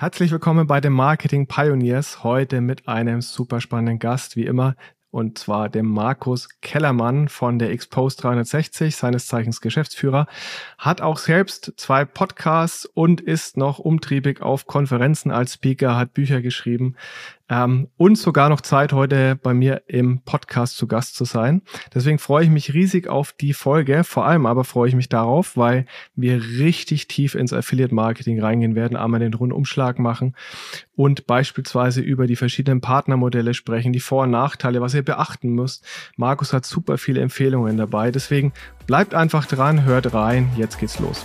Herzlich willkommen bei den Marketing Pioneers. Heute mit einem super spannenden Gast, wie immer, und zwar dem Markus Kellermann von der Expose 360, seines Zeichens Geschäftsführer, hat auch selbst zwei Podcasts und ist noch umtriebig auf Konferenzen als Speaker, hat Bücher geschrieben ähm, und sogar noch Zeit, heute bei mir im Podcast zu Gast zu sein. Deswegen freue ich mich riesig auf die Folge. Vor allem aber freue ich mich darauf, weil wir richtig tief ins Affiliate Marketing reingehen werden, einmal den Rundumschlag machen und beispielsweise über die verschiedenen Partnermodelle sprechen, die Vor- und Nachteile, was ihr beachten müsst. Markus hat super viele Empfehlungen dabei. Deswegen bleibt einfach dran, hört rein. Jetzt geht's los.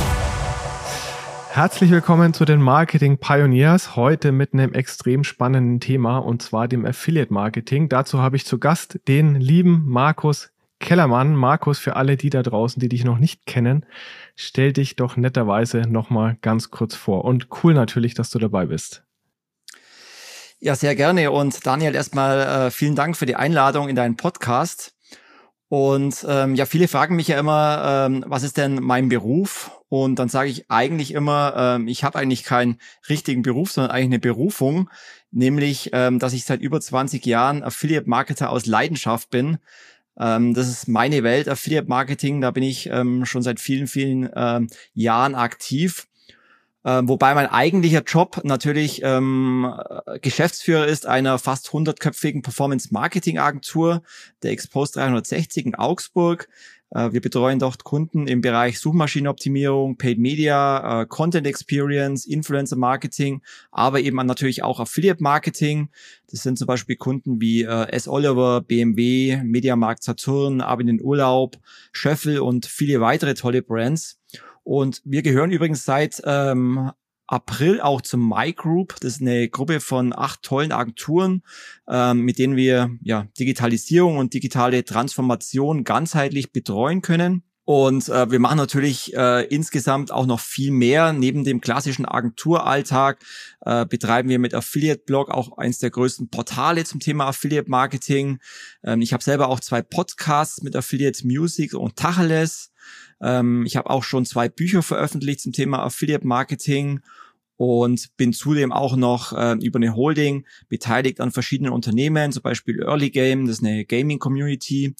Herzlich willkommen zu den Marketing Pioneers. Heute mit einem extrem spannenden Thema und zwar dem Affiliate Marketing. Dazu habe ich zu Gast den lieben Markus Kellermann. Markus, für alle die da draußen, die dich noch nicht kennen, stell dich doch netterweise nochmal ganz kurz vor. Und cool natürlich, dass du dabei bist. Ja, sehr gerne. Und Daniel, erstmal äh, vielen Dank für die Einladung in deinen Podcast. Und ähm, ja, viele fragen mich ja immer, ähm, was ist denn mein Beruf? Und dann sage ich eigentlich immer, ähm, ich habe eigentlich keinen richtigen Beruf, sondern eigentlich eine Berufung, nämlich, ähm, dass ich seit über 20 Jahren Affiliate-Marketer aus Leidenschaft bin. Ähm, das ist meine Welt, Affiliate-Marketing, da bin ich ähm, schon seit vielen, vielen ähm, Jahren aktiv. Ähm, wobei mein eigentlicher Job natürlich ähm, Geschäftsführer ist einer fast 100-köpfigen Performance-Marketing-Agentur, der Expose 360 in Augsburg. Äh, wir betreuen dort Kunden im Bereich Suchmaschinenoptimierung, Paid Media, äh, Content Experience, Influencer Marketing, aber eben natürlich auch Affiliate Marketing. Das sind zum Beispiel Kunden wie äh, S. Oliver, BMW, Mediamarkt Saturn, Ab in den Urlaub, Schöffel und viele weitere tolle Brands. Und wir gehören übrigens seit ähm, April auch zum My Group. Das ist eine Gruppe von acht tollen Agenturen, ähm, mit denen wir ja Digitalisierung und digitale Transformation ganzheitlich betreuen können. Und äh, wir machen natürlich äh, insgesamt auch noch viel mehr. Neben dem klassischen Agenturalltag äh, betreiben wir mit Affiliate Blog auch eins der größten Portale zum Thema Affiliate Marketing. Ähm, ich habe selber auch zwei Podcasts mit Affiliate Music und Tacheles. Ähm, ich habe auch schon zwei Bücher veröffentlicht zum Thema Affiliate Marketing und bin zudem auch noch äh, über eine Holding beteiligt an verschiedenen Unternehmen, zum Beispiel Early Game, das ist eine Gaming Community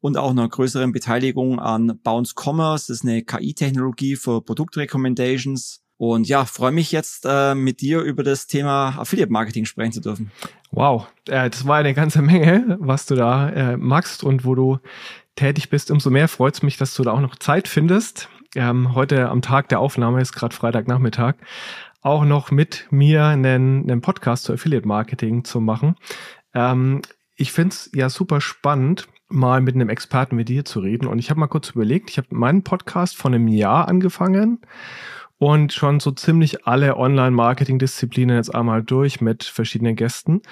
und auch einer größeren Beteiligung an Bounce Commerce, das ist eine KI-Technologie für Produktrecommendations. Und ja, freue mich jetzt äh, mit dir über das Thema Affiliate Marketing sprechen zu dürfen. Wow, äh, das war eine ganze Menge, was du da äh, magst und wo du tätig bist, umso mehr freut es mich, dass du da auch noch Zeit findest. Ähm, heute am Tag der Aufnahme ist gerade Freitagnachmittag auch noch mit mir einen, einen Podcast zu Affiliate Marketing zu machen. Ähm, ich finde es ja super spannend, mal mit einem Experten wie dir zu reden. Und ich habe mal kurz überlegt, ich habe meinen Podcast vor einem Jahr angefangen und schon so ziemlich alle Online-Marketing-Disziplinen jetzt einmal durch mit verschiedenen Gästen.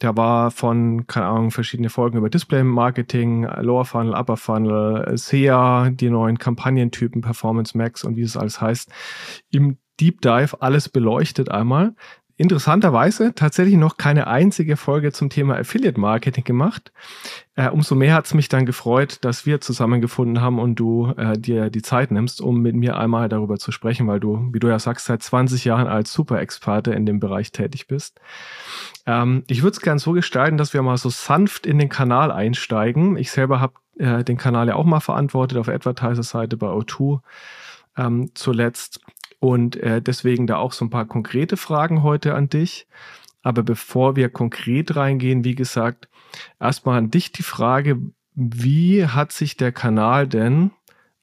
Der war von, keine Ahnung, verschiedene Folgen über Display-Marketing, Lower Funnel, Upper Funnel, SEA, die neuen Kampagnentypen, Performance Max und wie es alles heißt, im Deep Dive alles beleuchtet einmal. Interessanterweise tatsächlich noch keine einzige Folge zum Thema Affiliate Marketing gemacht. Äh, umso mehr hat es mich dann gefreut, dass wir zusammengefunden haben und du äh, dir die Zeit nimmst, um mit mir einmal darüber zu sprechen, weil du, wie du ja sagst, seit 20 Jahren als Super-Experte in dem Bereich tätig bist. Ähm, ich würde es gern so gestalten, dass wir mal so sanft in den Kanal einsteigen. Ich selber habe äh, den Kanal ja auch mal verantwortet auf Advertiser-Seite bei O2 ähm, zuletzt. Und äh, deswegen da auch so ein paar konkrete Fragen heute an dich. Aber bevor wir konkret reingehen, wie gesagt, erstmal an dich die Frage, wie hat sich der Kanal denn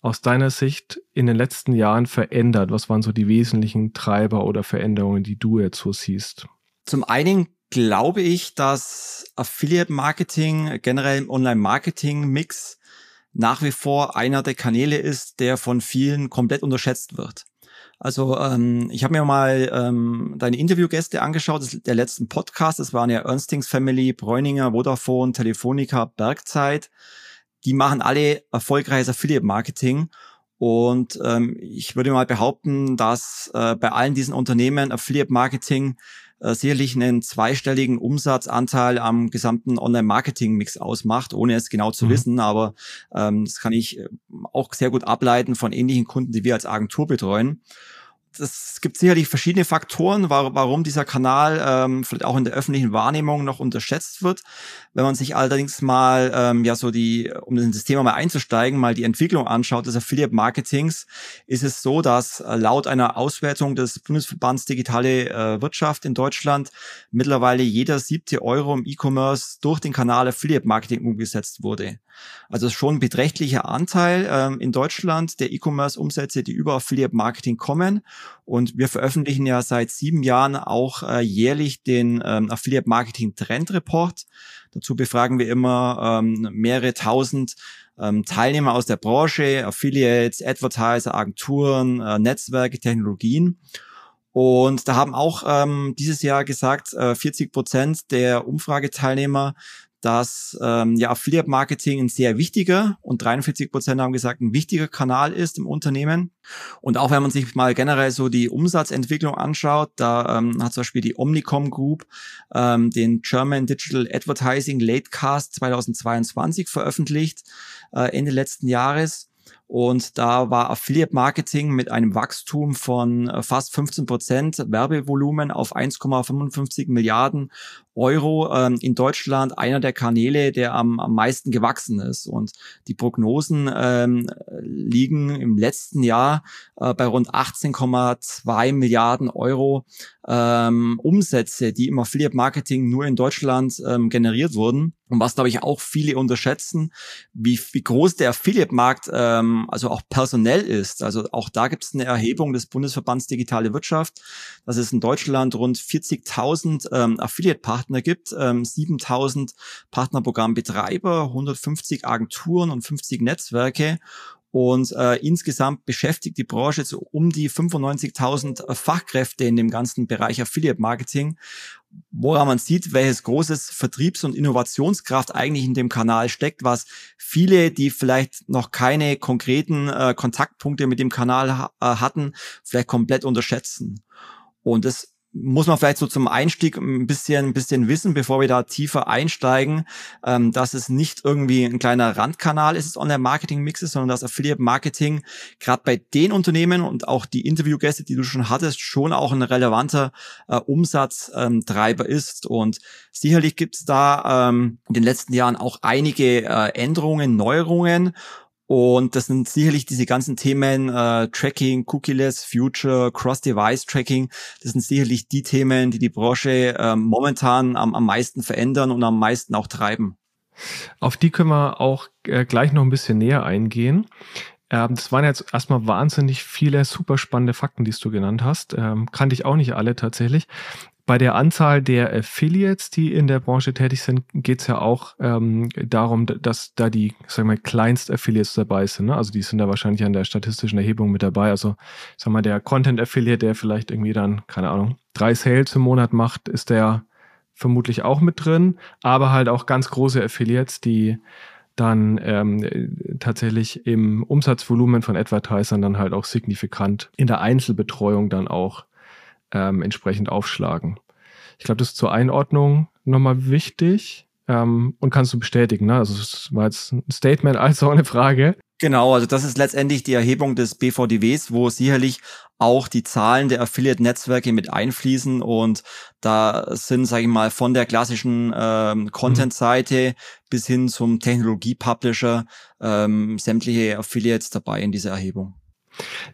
aus deiner Sicht in den letzten Jahren verändert? Was waren so die wesentlichen Treiber oder Veränderungen, die du jetzt so siehst? Zum einen glaube ich, dass Affiliate Marketing generell im Online Marketing Mix nach wie vor einer der Kanäle ist, der von vielen komplett unterschätzt wird. Also ähm, ich habe mir mal ähm, deine Interviewgäste angeschaut, das, der letzten Podcast, das waren ja Ernstings Family, Bräuninger, Vodafone, Telefonica, Bergzeit. Die machen alle erfolgreiches Affiliate-Marketing. Und ähm, ich würde mal behaupten, dass äh, bei allen diesen Unternehmen Affiliate-Marketing äh, sicherlich einen zweistelligen Umsatzanteil am gesamten Online-Marketing-Mix ausmacht, ohne es genau zu mhm. wissen. Aber ähm, das kann ich äh, auch sehr gut ableiten von ähnlichen Kunden, die wir als Agentur betreuen das gibt sicherlich verschiedene Faktoren, warum dieser Kanal ähm, vielleicht auch in der öffentlichen Wahrnehmung noch unterschätzt wird. Wenn man sich allerdings mal, ähm, ja, so die, um in das Thema mal einzusteigen, mal die Entwicklung anschaut des Affiliate Marketings, ist es so, dass äh, laut einer Auswertung des Bundesverbands Digitale äh, Wirtschaft in Deutschland mittlerweile jeder siebte Euro im E-Commerce durch den Kanal Affiliate Marketing umgesetzt wurde. Also schon ein beträchtlicher Anteil ähm, in Deutschland der E-Commerce-Umsätze, die über Affiliate-Marketing kommen. Und wir veröffentlichen ja seit sieben Jahren auch äh, jährlich den ähm, Affiliate-Marketing-Trend-Report. Dazu befragen wir immer ähm, mehrere tausend ähm, Teilnehmer aus der Branche, Affiliates, Advertiser, Agenturen, äh, Netzwerke, Technologien. Und da haben auch ähm, dieses Jahr gesagt, äh, 40 Prozent der Umfrageteilnehmer dass ähm, ja Affiliate Marketing ein sehr wichtiger und 43 Prozent haben gesagt, ein wichtiger Kanal ist im Unternehmen. Und auch wenn man sich mal generell so die Umsatzentwicklung anschaut, da ähm, hat zum Beispiel die Omnicom Group ähm, den German Digital Advertising Latecast 2022 veröffentlicht, äh, Ende letzten Jahres. Und da war Affiliate Marketing mit einem Wachstum von äh, fast 15 Prozent Werbevolumen auf 1,55 Milliarden Euro ähm, in Deutschland einer der Kanäle, der am, am meisten gewachsen ist. Und die Prognosen ähm, liegen im letzten Jahr äh, bei rund 18,2 Milliarden Euro ähm, Umsätze, die im Affiliate Marketing nur in Deutschland ähm, generiert wurden. Und was, glaube ich, auch viele unterschätzen, wie, wie groß der Affiliate-Markt ähm, also auch personell ist. Also auch da gibt es eine Erhebung des Bundesverbands Digitale Wirtschaft, dass es in Deutschland rund 40.000 ähm, Affiliate-Partner Partner gibt, ähm, 7000 Partnerprogrammbetreiber, 150 Agenturen und 50 Netzwerke. Und äh, insgesamt beschäftigt die Branche so um die 95.000 Fachkräfte in dem ganzen Bereich Affiliate Marketing, woran man sieht, welches großes Vertriebs- und Innovationskraft eigentlich in dem Kanal steckt, was viele, die vielleicht noch keine konkreten äh, Kontaktpunkte mit dem Kanal ha äh, hatten, vielleicht komplett unterschätzen. Und das muss man vielleicht so zum Einstieg ein bisschen, ein bisschen wissen, bevor wir da tiefer einsteigen, ähm, dass es nicht irgendwie ein kleiner Randkanal ist, das Online-Marketing-Mix ist, sondern dass Affiliate-Marketing gerade bei den Unternehmen und auch die Interviewgäste, die du schon hattest, schon auch ein relevanter äh, Umsatztreiber ähm, ist. Und sicherlich gibt es da ähm, in den letzten Jahren auch einige äh, Änderungen, Neuerungen. Und das sind sicherlich diese ganzen Themen äh, Tracking, Cookieless, Future, Cross-Device-Tracking. Das sind sicherlich die Themen, die die Branche äh, momentan am, am meisten verändern und am meisten auch treiben. Auf die können wir auch äh, gleich noch ein bisschen näher eingehen. Ähm, das waren jetzt erstmal wahnsinnig viele super spannende Fakten, die du genannt hast. Ähm, kannte ich auch nicht alle tatsächlich. Bei der Anzahl der Affiliates, die in der Branche tätig sind, geht es ja auch ähm, darum, dass da die, sagen wir mal, Kleinst-Affiliates dabei sind. Ne? Also die sind da wahrscheinlich an der statistischen Erhebung mit dabei. Also, sag mal, der Content-Affiliate, der vielleicht irgendwie dann, keine Ahnung, drei Sales im Monat macht, ist der vermutlich auch mit drin, aber halt auch ganz große Affiliates, die dann ähm, tatsächlich im Umsatzvolumen von Advertisern dann halt auch signifikant in der Einzelbetreuung dann auch ähm, entsprechend aufschlagen. Ich glaube, das ist zur Einordnung nochmal wichtig ähm, und kannst du bestätigen. Ne? Also es war jetzt ein Statement als auch eine Frage. Genau, also das ist letztendlich die Erhebung des BVDWs, wo sicherlich auch die Zahlen der Affiliate-Netzwerke mit einfließen und da sind, sage ich mal, von der klassischen ähm, Content-Seite mhm. bis hin zum Technologie-Publisher ähm, sämtliche Affiliates dabei in dieser Erhebung.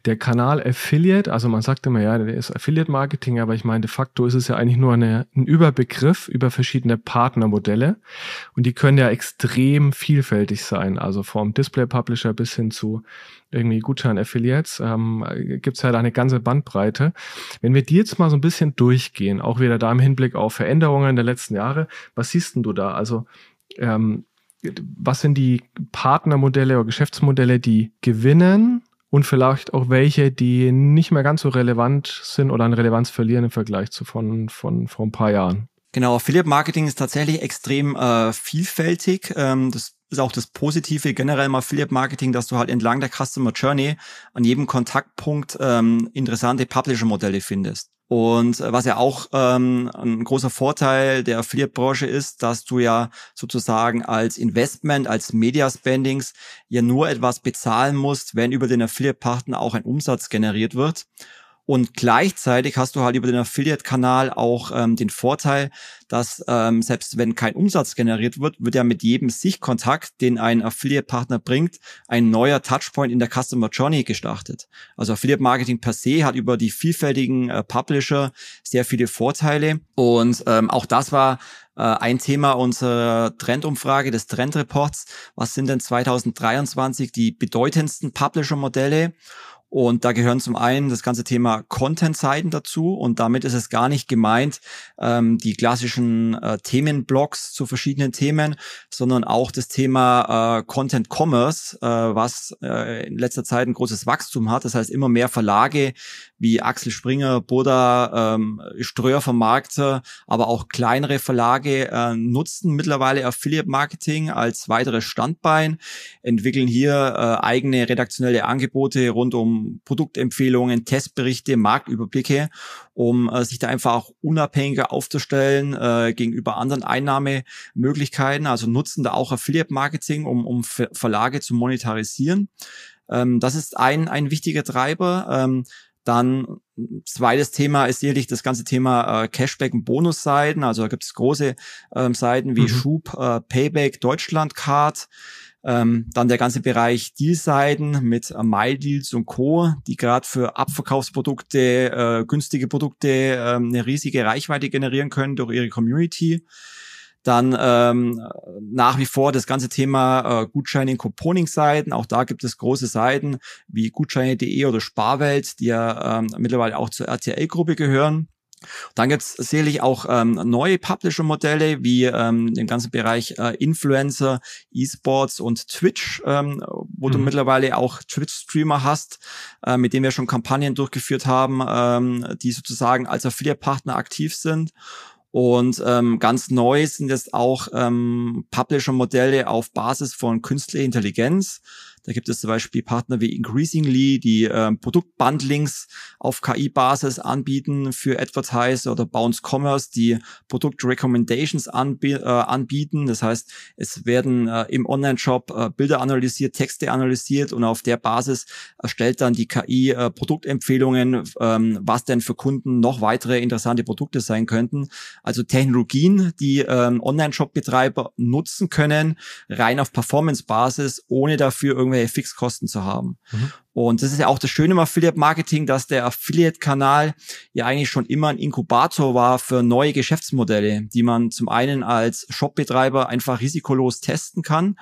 Der Kanal Affiliate, also man sagt immer, ja, der ist Affiliate Marketing, aber ich meine, de facto ist es ja eigentlich nur eine, ein Überbegriff über verschiedene Partnermodelle und die können ja extrem vielfältig sein, also vom Display Publisher bis hin zu irgendwie Gutschein-Affiliates, ähm, gibt es da eine ganze Bandbreite. Wenn wir die jetzt mal so ein bisschen durchgehen, auch wieder da im Hinblick auf Veränderungen der letzten Jahre, was siehst denn du da? Also ähm, was sind die Partnermodelle oder Geschäftsmodelle, die gewinnen und vielleicht auch welche, die nicht mehr ganz so relevant sind oder an Relevanz verlieren im Vergleich zu von, von vor ein paar Jahren? Genau, Affiliate Marketing ist tatsächlich extrem äh, vielfältig. Ähm, das ist auch das Positive generell im Affiliate Marketing, dass du halt entlang der Customer Journey an jedem Kontaktpunkt ähm, interessante Publisher-Modelle findest. Und äh, was ja auch ähm, ein großer Vorteil der Affiliate-Branche ist, dass du ja sozusagen als Investment, als Media-Spendings ja nur etwas bezahlen musst, wenn über den Affiliate-Partner auch ein Umsatz generiert wird. Und gleichzeitig hast du halt über den Affiliate-Kanal auch ähm, den Vorteil, dass ähm, selbst wenn kein Umsatz generiert wird, wird ja mit jedem Sichtkontakt, den ein Affiliate-Partner bringt, ein neuer Touchpoint in der Customer Journey gestartet. Also Affiliate-Marketing per se hat über die vielfältigen äh, Publisher sehr viele Vorteile. Und ähm, auch das war äh, ein Thema unserer Trendumfrage des Trendreports. Was sind denn 2023 die bedeutendsten Publisher-Modelle? Und da gehören zum einen das ganze Thema Content-Seiten dazu. Und damit ist es gar nicht gemeint, ähm, die klassischen äh, Themenblocks zu verschiedenen Themen, sondern auch das Thema äh, Content Commerce, äh, was äh, in letzter Zeit ein großes Wachstum hat. Das heißt, immer mehr Verlage wie Axel Springer, Buddha, ähm, Ströer-Vermarkter, aber auch kleinere Verlage äh, nutzen mittlerweile Affiliate Marketing als weiteres Standbein, entwickeln hier äh, eigene redaktionelle Angebote rund um Produktempfehlungen, Testberichte, Marktüberblicke, um äh, sich da einfach auch unabhängiger aufzustellen äh, gegenüber anderen Einnahmemöglichkeiten, also nutzen da auch Affiliate Marketing, um, um Verlage zu monetarisieren. Ähm, das ist ein, ein wichtiger Treiber. Ähm, dann zweites Thema ist sicherlich das ganze Thema äh, Cashback und Bonusseiten. Also da gibt es große ähm, Seiten wie mhm. Schub, äh, Payback, Deutschland Card. Ähm, dann der ganze Bereich Deal-Seiten mit äh, MyDeals und Co., die gerade für Abverkaufsprodukte, äh, günstige Produkte äh, eine riesige Reichweite generieren können durch ihre Community. Dann ähm, nach wie vor das ganze Thema äh, Gutscheine Couponing-Seiten. Auch da gibt es große Seiten wie Gutscheine.de oder Sparwelt, die ja ähm, mittlerweile auch zur RTL-Gruppe gehören. Dann gibt es sicherlich auch ähm, neue Publisher-Modelle wie ähm, den ganzen Bereich äh, Influencer, E-Sports und Twitch, ähm, wo mhm. du mittlerweile auch Twitch-Streamer hast, äh, mit denen wir schon Kampagnen durchgeführt haben, ähm, die sozusagen als Affiliate-Partner aktiv sind. Und ähm, ganz neu sind jetzt auch ähm, Publisher-Modelle auf Basis von künstlicher Intelligenz. Da gibt es zum Beispiel Partner wie Increasingly, die äh, Produktbundlings auf KI-Basis anbieten für Advertiser oder Bounce Commerce, die Produktrecommendations anb äh, anbieten. Das heißt, es werden äh, im Online-Shop äh, Bilder analysiert, Texte analysiert und auf der Basis erstellt dann die KI äh, Produktempfehlungen, ähm, was denn für Kunden noch weitere interessante Produkte sein könnten. Also Technologien, die ähm, Online-Shop-Betreiber nutzen können, rein auf Performance-Basis, ohne dafür irgendwie irgendwelche Fixkosten zu haben. Mhm. Und das ist ja auch das Schöne im Affiliate-Marketing, dass der Affiliate-Kanal ja eigentlich schon immer ein Inkubator war für neue Geschäftsmodelle, die man zum einen als Shopbetreiber einfach risikolos testen kann,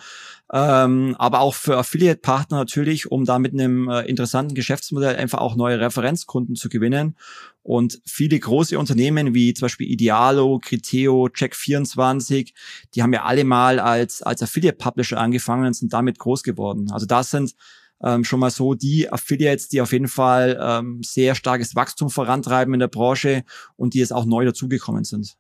ähm, aber auch für Affiliate-Partner natürlich, um da mit einem äh, interessanten Geschäftsmodell einfach auch neue Referenzkunden zu gewinnen. Und viele große Unternehmen wie zum Beispiel Idealo, Criteo, Check24, die haben ja alle mal als, als Affiliate-Publisher angefangen und sind damit groß geworden. Also das sind ähm, schon mal so die Affiliates, die auf jeden Fall ähm, sehr starkes Wachstum vorantreiben in der Branche und die jetzt auch neu dazugekommen sind.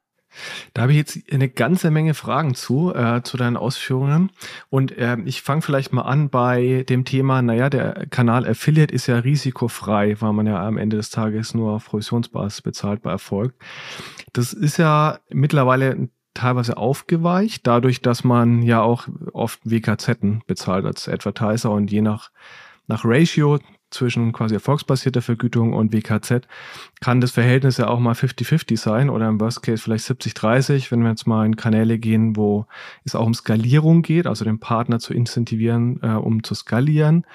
Da habe ich jetzt eine ganze Menge Fragen zu, äh, zu deinen Ausführungen. Und äh, ich fange vielleicht mal an bei dem Thema, naja, der Kanal Affiliate ist ja risikofrei, weil man ja am Ende des Tages nur auf Provisionsbasis bezahlt bei Erfolg. Das ist ja mittlerweile teilweise aufgeweicht, dadurch, dass man ja auch oft WKZ bezahlt als Advertiser und je nach, nach Ratio zwischen quasi erfolgsbasierter Vergütung und WKZ kann das Verhältnis ja auch mal 50-50 sein oder im Worst Case vielleicht 70-30, wenn wir jetzt mal in Kanäle gehen, wo es auch um Skalierung geht, also den Partner zu incentivieren, äh, um zu skalieren,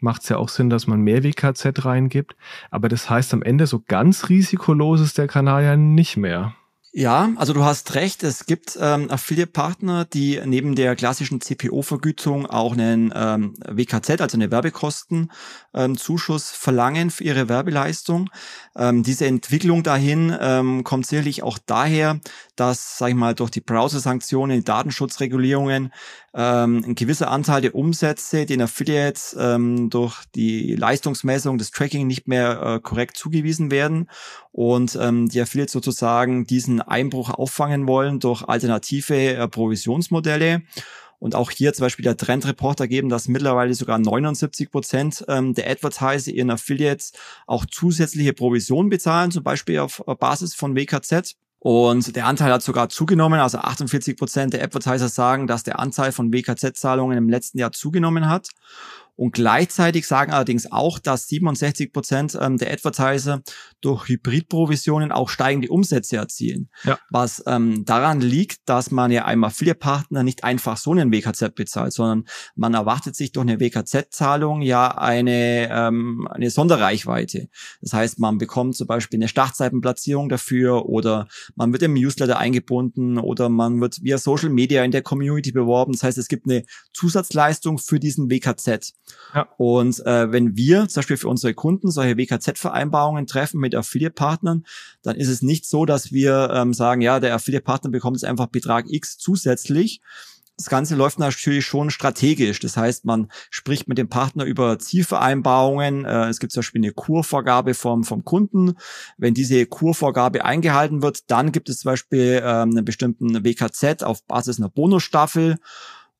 macht es ja auch Sinn, dass man mehr WKZ reingibt. Aber das heißt am Ende so ganz risikolos ist der Kanal ja nicht mehr. Ja, also du hast recht. Es gibt ähm, Affiliate-Partner, die neben der klassischen CPO-Vergütung auch einen ähm, WKZ, also eine Werbekostenzuschuss ähm, verlangen für ihre Werbeleistung. Ähm, diese Entwicklung dahin ähm, kommt sicherlich auch daher, dass, sag ich mal, durch die Browser-Sanktionen, die Datenschutzregulierungen ähm, ein gewisser Anteil der Umsätze den Affiliates ähm, durch die Leistungsmessung, das Tracking nicht mehr äh, korrekt zugewiesen werden und ähm, die Affiliates sozusagen diesen Einbruch auffangen wollen durch alternative äh, Provisionsmodelle. Und auch hier zum Beispiel der Trendreport ergeben, dass mittlerweile sogar 79 Prozent ähm, der Advertiser ihren Affiliates auch zusätzliche Provisionen bezahlen, zum Beispiel auf Basis von WKZ. Und der Anteil hat sogar zugenommen. Also 48 Prozent der Advertiser sagen, dass der Anteil von WKZ-Zahlungen im letzten Jahr zugenommen hat. Und gleichzeitig sagen allerdings auch, dass 67 Prozent ähm, der Advertiser durch Hybridprovisionen auch steigende Umsätze erzielen. Ja. Was ähm, daran liegt, dass man ja einem Affiliate-Partner nicht einfach so einen WKZ bezahlt, sondern man erwartet sich durch eine WKZ-Zahlung ja eine, ähm, eine Sonderreichweite. Das heißt, man bekommt zum Beispiel eine Startseitenplatzierung dafür oder man wird im Newsletter eingebunden oder man wird via Social Media in der Community beworben. Das heißt, es gibt eine Zusatzleistung für diesen WKZ. Ja. Und äh, wenn wir zum Beispiel für unsere Kunden solche WKZ-Vereinbarungen treffen mit Affiliate-Partnern, dann ist es nicht so, dass wir ähm, sagen, ja, der Affiliate-Partner bekommt jetzt einfach Betrag X zusätzlich, das Ganze läuft natürlich schon strategisch. Das heißt, man spricht mit dem Partner über Zielvereinbarungen. Äh, es gibt zum Beispiel eine Kurvorgabe vom, vom Kunden. Wenn diese Kurvorgabe eingehalten wird, dann gibt es zum Beispiel ähm, einen bestimmten WKZ auf Basis einer Bonusstaffel.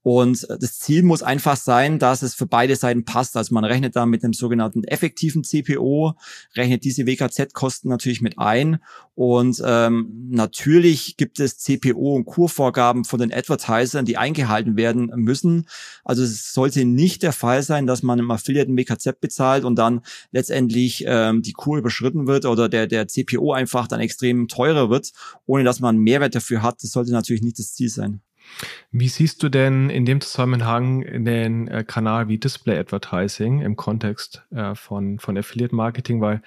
Und das Ziel muss einfach sein, dass es für beide Seiten passt. Also man rechnet da mit einem sogenannten effektiven CPO, rechnet diese WKZ-Kosten natürlich mit ein. Und ähm, natürlich gibt es CPO und Kurvorgaben von den Advertisern, die eingehalten werden müssen. Also es sollte nicht der Fall sein, dass man im Affiliate ein WKZ bezahlt und dann letztendlich ähm, die Kur überschritten wird oder der, der CPO einfach dann extrem teurer wird, ohne dass man einen Mehrwert dafür hat. Das sollte natürlich nicht das Ziel sein. Wie siehst du denn in dem Zusammenhang den äh, Kanal wie Display Advertising im Kontext äh, von, von Affiliate Marketing? Weil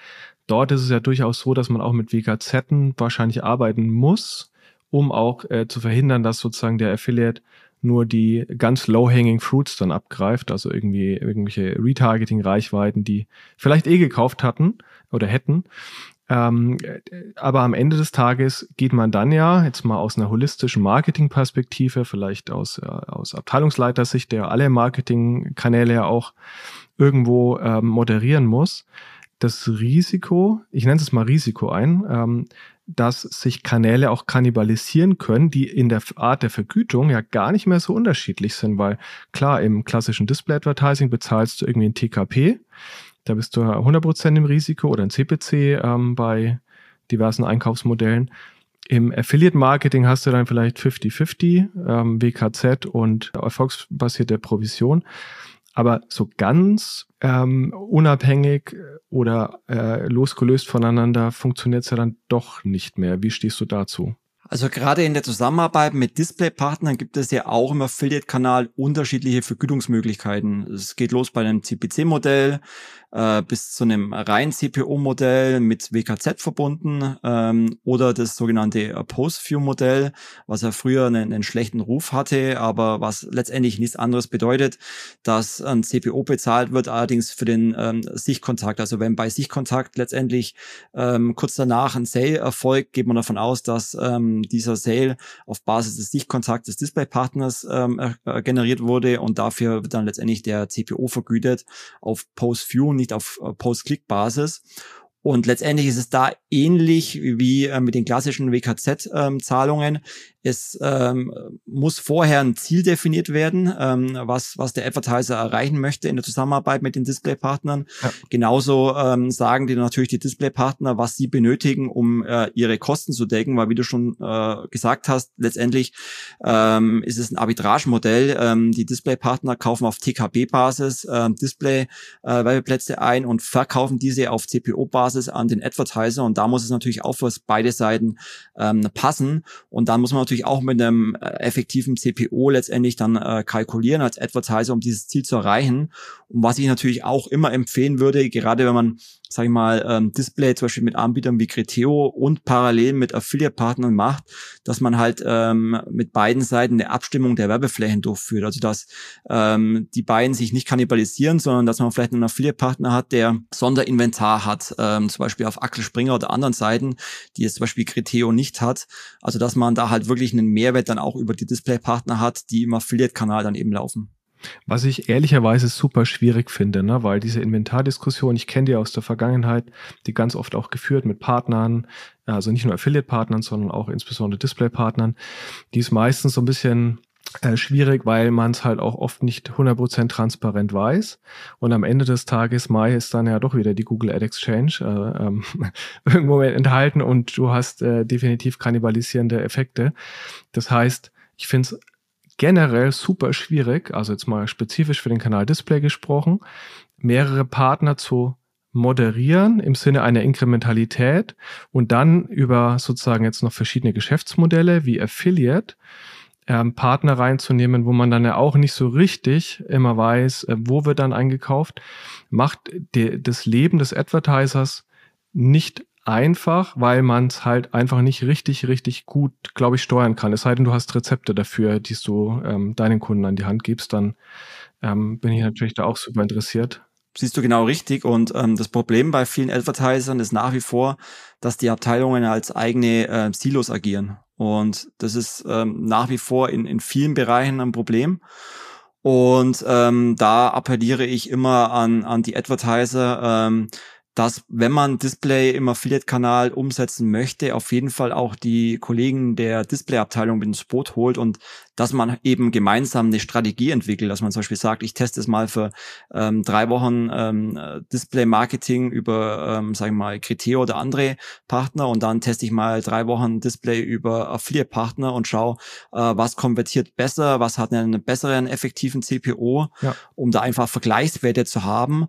dort ist es ja durchaus so, dass man auch mit WKZ wahrscheinlich arbeiten muss, um auch äh, zu verhindern, dass sozusagen der Affiliate nur die ganz low-hanging fruits dann abgreift, also irgendwie irgendwelche Retargeting-Reichweiten, die vielleicht eh gekauft hatten oder hätten, ähm, aber am Ende des Tages geht man dann ja, jetzt mal aus einer holistischen Marketingperspektive, vielleicht aus, äh, aus Abteilungsleitersicht, der alle Marketingkanäle ja auch irgendwo ähm, moderieren muss, das Risiko, ich nenne es mal Risiko ein, ähm, dass sich Kanäle auch kannibalisieren können, die in der Art der Vergütung ja gar nicht mehr so unterschiedlich sind, weil klar, im klassischen Display-Advertising bezahlst du irgendwie ein TKP, da bist du 100% im Risiko oder ein CPC ähm, bei diversen Einkaufsmodellen. Im Affiliate Marketing hast du dann vielleicht 50-50 ähm, WKZ und erfolgsbasierte Provision. Aber so ganz ähm, unabhängig oder äh, losgelöst voneinander funktioniert es ja dann doch nicht mehr. Wie stehst du dazu? Also gerade in der Zusammenarbeit mit Displaypartnern gibt es ja auch im Affiliate-Kanal unterschiedliche Vergütungsmöglichkeiten. Es geht los bei einem CPC-Modell, äh, bis zu einem rein CPO-Modell mit WKZ verbunden ähm, oder das sogenannte Post-View-Modell, was ja früher einen, einen, schlechten Ruf hatte, aber was letztendlich nichts anderes bedeutet, dass ein CPO bezahlt wird, allerdings für den ähm, Sichtkontakt. Also wenn bei Sichtkontakt letztendlich ähm, kurz danach ein Sale erfolgt, geht man davon aus, dass ähm, dieser Sale auf Basis des Sichtkontakts des Displaypartners ähm, äh, generiert wurde und dafür wird dann letztendlich der CPO vergütet auf Post-View nicht auf äh, Post-Click-Basis. Und letztendlich ist es da ähnlich wie äh, mit den klassischen WKZ-Zahlungen. Ähm, es ähm, muss vorher ein Ziel definiert werden, ähm, was, was der Advertiser erreichen möchte in der Zusammenarbeit mit den Displaypartnern. Ja. Genauso ähm, sagen die natürlich die Displaypartner, was sie benötigen, um äh, ihre Kosten zu decken, weil wie du schon äh, gesagt hast, letztendlich ähm, ist es ein Arbitragemodell. Die Displaypartner kaufen auf TKB-Basis Display-Werbeplätze äh, ein und verkaufen diese auf CPO-Basis an den Advertiser und da muss es natürlich auch für beide Seiten ähm, passen und dann muss man natürlich auch mit einem äh, effektiven CPO letztendlich dann äh, kalkulieren als Advertiser, um dieses Ziel zu erreichen. Und was ich natürlich auch immer empfehlen würde, gerade wenn man sag ich mal, ähm, Display zum Beispiel mit Anbietern wie Criteo und parallel mit Affiliate-Partnern macht, dass man halt ähm, mit beiden Seiten eine Abstimmung der Werbeflächen durchführt. Also dass ähm, die beiden sich nicht kannibalisieren, sondern dass man vielleicht einen Affiliate-Partner hat, der Sonderinventar hat, ähm, zum Beispiel auf Axel Springer oder anderen Seiten, die jetzt zum Beispiel Criteo nicht hat. Also dass man da halt wirklich einen Mehrwert dann auch über die Display-Partner hat, die im Affiliate-Kanal dann eben laufen. Was ich ehrlicherweise super schwierig finde, ne? weil diese Inventardiskussion, ich kenne die aus der Vergangenheit, die ganz oft auch geführt mit Partnern, also nicht nur Affiliate-Partnern, sondern auch insbesondere Display-Partnern, die ist meistens so ein bisschen äh, schwierig, weil man es halt auch oft nicht 100% transparent weiß. Und am Ende des Tages, Mai ist dann ja doch wieder die Google Ad Exchange äh, ähm, irgendwo enthalten und du hast äh, definitiv kannibalisierende Effekte. Das heißt, ich finde es generell super schwierig, also jetzt mal spezifisch für den Kanal Display gesprochen, mehrere Partner zu moderieren im Sinne einer Inkrementalität und dann über sozusagen jetzt noch verschiedene Geschäftsmodelle wie Affiliate ähm, Partner reinzunehmen, wo man dann ja auch nicht so richtig immer weiß, äh, wo wird dann eingekauft, macht de, das Leben des Advertisers nicht einfach, weil man es halt einfach nicht richtig, richtig gut, glaube ich, steuern kann. Es sei denn, du hast Rezepte dafür, die du ähm, deinen Kunden an die Hand gibst, dann ähm, bin ich natürlich da auch super interessiert. Siehst du genau richtig. Und ähm, das Problem bei vielen Advertisern ist nach wie vor, dass die Abteilungen als eigene äh, Silos agieren. Und das ist ähm, nach wie vor in, in vielen Bereichen ein Problem. Und ähm, da appelliere ich immer an, an die Advertiser, ähm, dass, wenn man Display im Affiliate-Kanal umsetzen möchte, auf jeden Fall auch die Kollegen der Display-Abteilung mit ins Boot holt und dass man eben gemeinsam eine Strategie entwickelt, dass man zum Beispiel sagt, ich teste es mal für ähm, drei Wochen ähm, Display-Marketing über, ähm, sagen wir mal, Criteo oder andere Partner und dann teste ich mal drei Wochen Display über Affiliate-Partner und schaue, äh, was konvertiert besser, was hat einen besseren, effektiven CPO, ja. um da einfach Vergleichswerte zu haben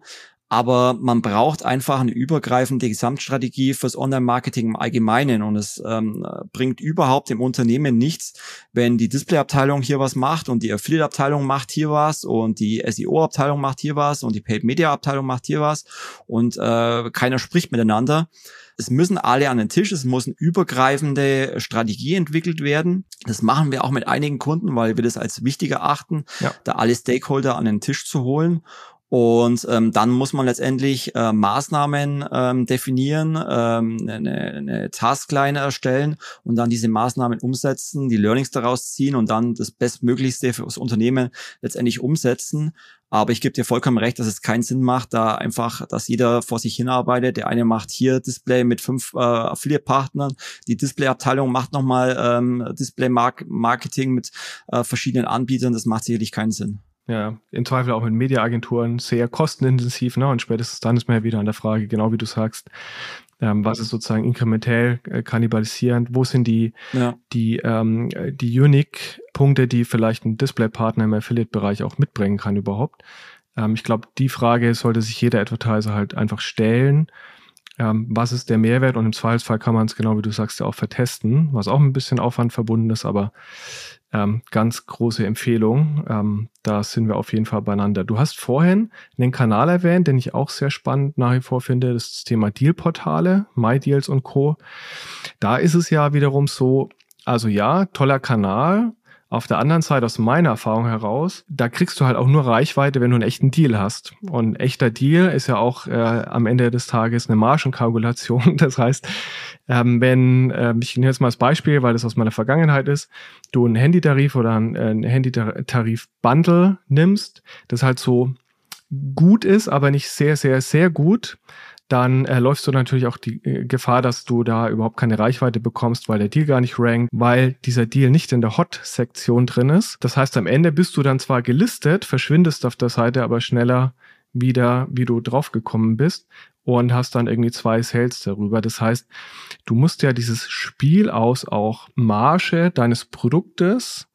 aber man braucht einfach eine übergreifende Gesamtstrategie fürs Online-Marketing im Allgemeinen und es ähm, bringt überhaupt im Unternehmen nichts, wenn die Display-Abteilung hier was macht und die Affiliate-Abteilung macht hier was und die SEO-Abteilung macht hier was und die Paid-Media-Abteilung macht hier was und äh, keiner spricht miteinander. Es müssen alle an den Tisch, es muss eine übergreifende Strategie entwickelt werden. Das machen wir auch mit einigen Kunden, weil wir das als wichtig erachten, ja. da alle Stakeholder an den Tisch zu holen. Und ähm, dann muss man letztendlich äh, Maßnahmen ähm, definieren, ähm, eine, eine Taskline erstellen und dann diese Maßnahmen umsetzen, die Learnings daraus ziehen und dann das Bestmöglichste für das Unternehmen letztendlich umsetzen. Aber ich gebe dir vollkommen recht, dass es keinen Sinn macht, da einfach, dass jeder vor sich hinarbeitet. Der eine macht hier Display mit fünf äh, Affiliate-Partnern, die Display-Abteilung macht nochmal ähm, Display-Marketing mit äh, verschiedenen Anbietern. Das macht sicherlich keinen Sinn. Ja, im Zweifel auch mit Mediaagenturen sehr kostenintensiv, ne? Und spätestens dann ist man ja wieder an der Frage, genau wie du sagst, ähm, was ist sozusagen inkrementell äh, kannibalisierend, wo sind die, ja. die, ähm, die Unique-Punkte, die vielleicht ein Display-Partner im Affiliate-Bereich auch mitbringen kann überhaupt. Ähm, ich glaube, die Frage sollte sich jeder Advertiser halt einfach stellen. Ähm, was ist der Mehrwert? Und im Zweifelsfall kann man es, genau wie du sagst, ja auch vertesten, was auch ein bisschen Aufwand verbunden ist, aber ähm, ganz große Empfehlung. Ähm, da sind wir auf jeden Fall beieinander. Du hast vorhin einen Kanal erwähnt, den ich auch sehr spannend nach wie vor finde, das Thema Dealportale, MyDeals und Co. Da ist es ja wiederum so, also ja, toller Kanal, auf der anderen Seite, aus meiner Erfahrung heraus, da kriegst du halt auch nur Reichweite, wenn du einen echten Deal hast. Und ein echter Deal ist ja auch äh, am Ende des Tages eine Margenkalkulation. Das heißt, ähm, wenn, äh, ich nehme jetzt mal als Beispiel, weil das aus meiner Vergangenheit ist, du einen Handytarif oder einen, äh, einen Handytarif-Bundle nimmst, das halt so gut ist, aber nicht sehr, sehr, sehr gut, dann äh, läufst du natürlich auch die äh, Gefahr, dass du da überhaupt keine Reichweite bekommst, weil der Deal gar nicht rankt, weil dieser Deal nicht in der Hot-Sektion drin ist. Das heißt, am Ende bist du dann zwar gelistet, verschwindest auf der Seite aber schneller wieder, wie du draufgekommen bist und hast dann irgendwie zwei Sales darüber. Das heißt, du musst ja dieses Spiel aus auch Marge deines Produktes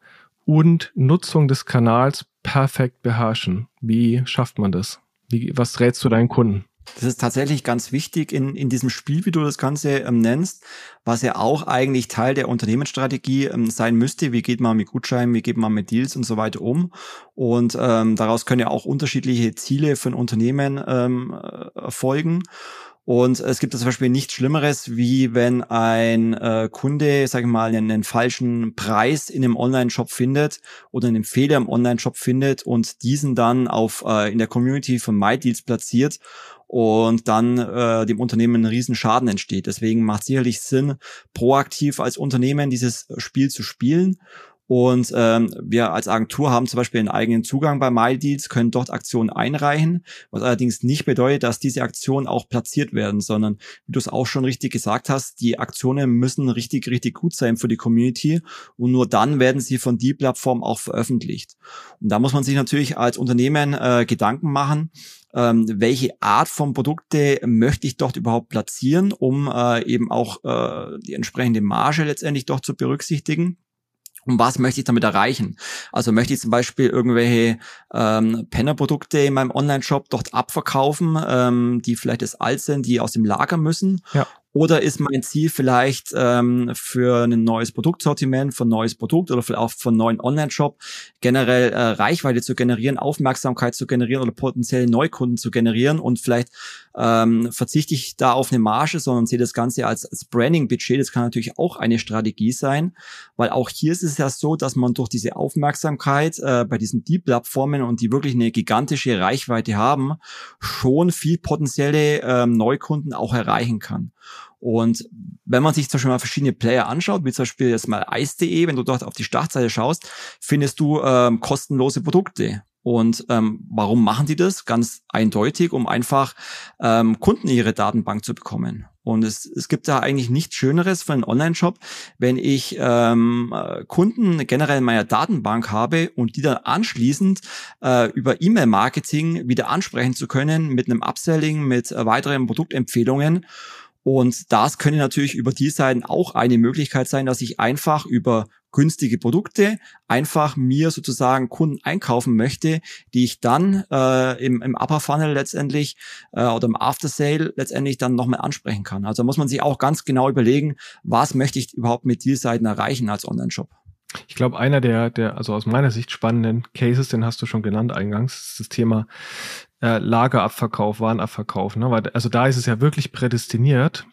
und Nutzung des Kanals perfekt beherrschen. Wie schafft man das? Wie, was rätst du deinen Kunden? Das ist tatsächlich ganz wichtig in, in diesem Spiel, wie du das Ganze ähm, nennst, was ja auch eigentlich Teil der Unternehmensstrategie ähm, sein müsste. Wie geht man mit Gutscheinen, wie geht man mit Deals und so weiter um? Und ähm, daraus können ja auch unterschiedliche Ziele für ein Unternehmen ähm, erfolgen. Und es gibt zum Beispiel nichts Schlimmeres, wie wenn ein äh, Kunde, sage ich mal, einen, einen, falschen Preis in einem Online-Shop findet oder einen Fehler im Online-Shop findet und diesen dann auf äh, in der Community von MyDeals platziert und dann äh, dem Unternehmen ein riesen Schaden entsteht. Deswegen macht sicherlich Sinn, proaktiv als Unternehmen dieses Spiel zu spielen und ähm, wir als Agentur haben zum Beispiel einen eigenen Zugang bei MyDeals, können dort Aktionen einreichen, was allerdings nicht bedeutet, dass diese Aktionen auch platziert werden, sondern wie du es auch schon richtig gesagt hast, die Aktionen müssen richtig, richtig gut sein für die Community und nur dann werden sie von die Plattform auch veröffentlicht. Und da muss man sich natürlich als Unternehmen äh, Gedanken machen, ähm, welche Art von Produkte möchte ich dort überhaupt platzieren, um äh, eben auch äh, die entsprechende Marge letztendlich doch zu berücksichtigen. Und was möchte ich damit erreichen? Also möchte ich zum Beispiel irgendwelche ähm, Penner-Produkte in meinem Online-Shop dort abverkaufen, ähm, die vielleicht das alt sind, die aus dem Lager müssen? Ja. Oder ist mein Ziel vielleicht ähm, für ein neues Produktsortiment, für ein neues Produkt oder vielleicht auch für einen neuen Online-Shop generell äh, Reichweite zu generieren, Aufmerksamkeit zu generieren oder potenzielle Neukunden zu generieren und vielleicht ähm, verzichte ich da auf eine Marge, sondern sehe das Ganze als, als Branding-Budget. Das kann natürlich auch eine Strategie sein, weil auch hier ist es ja so, dass man durch diese Aufmerksamkeit äh, bei diesen Deep-Plattformen und die wirklich eine gigantische Reichweite haben, schon viel potenzielle ähm, Neukunden auch erreichen kann. Und wenn man sich zum Beispiel mal verschiedene Player anschaut, wie zum Beispiel jetzt mal ice.de, wenn du dort auf die Startseite schaust, findest du ähm, kostenlose Produkte. Und ähm, warum machen die das? Ganz eindeutig, um einfach ähm, Kunden in ihre Datenbank zu bekommen. Und es, es gibt da eigentlich nichts Schöneres für einen Online-Shop, wenn ich ähm, Kunden generell in meiner Datenbank habe und die dann anschließend äh, über E-Mail-Marketing wieder ansprechen zu können mit einem Upselling, mit äh, weiteren Produktempfehlungen. Und das könnte natürlich über die Seiten auch eine Möglichkeit sein, dass ich einfach über günstige Produkte einfach mir sozusagen Kunden einkaufen möchte, die ich dann äh, im, im Upper Funnel letztendlich äh, oder im After Sale letztendlich dann nochmal ansprechen kann. Also muss man sich auch ganz genau überlegen, was möchte ich überhaupt mit diesen Seiten erreichen als Online-Shop. Ich glaube, einer der, der, also aus meiner Sicht spannenden Cases, den hast du schon genannt eingangs, ist das Thema äh, Lagerabverkauf, Warenabverkauf. Ne? Weil, also da ist es ja wirklich prädestiniert,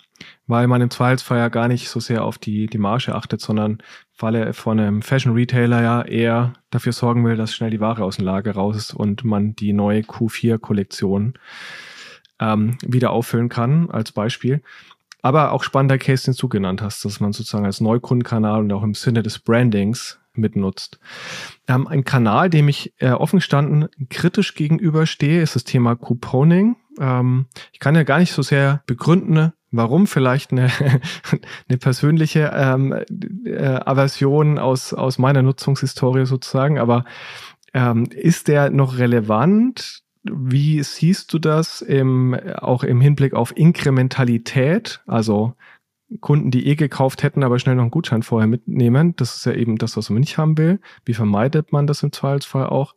weil man im Zweifelsfall ja gar nicht so sehr auf die, die Marge achtet, sondern weil er von einem Fashion Retailer ja eher dafür sorgen will, dass schnell die Ware aus dem Lager raus ist und man die neue Q4-Kollektion ähm, wieder auffüllen kann, als Beispiel. Aber auch spannender Case, den du genannt hast, dass man sozusagen als Neukundenkanal und auch im Sinne des Brandings mitnutzt. Ähm, ein Kanal, dem ich äh, offen gestanden kritisch gegenüberstehe, ist das Thema Couponing. Ähm, ich kann ja gar nicht so sehr begründen, warum vielleicht eine, eine persönliche ähm, äh, Aversion aus, aus meiner Nutzungshistorie sozusagen, aber ähm, ist der noch relevant? Wie siehst du das im, auch im Hinblick auf Inkrementalität? Also Kunden, die eh gekauft hätten, aber schnell noch einen Gutschein vorher mitnehmen. Das ist ja eben das, was man nicht haben will. Wie vermeidet man das im Zweifelsfall auch?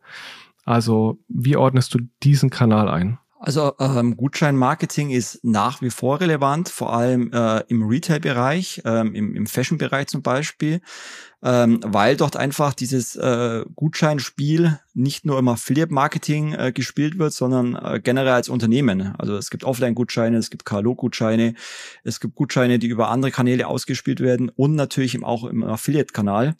Also, wie ordnest du diesen Kanal ein? Also ähm, Gutscheinmarketing ist nach wie vor relevant, vor allem äh, im Retail-Bereich, ähm, im, im Fashion-Bereich zum Beispiel, ähm, weil dort einfach dieses äh, Gutscheinspiel nicht nur im Affiliate-Marketing äh, gespielt wird, sondern äh, generell als Unternehmen. Also es gibt Offline-Gutscheine, es gibt Katalog-Gutscheine, es gibt Gutscheine, die über andere Kanäle ausgespielt werden und natürlich auch im Affiliate-Kanal.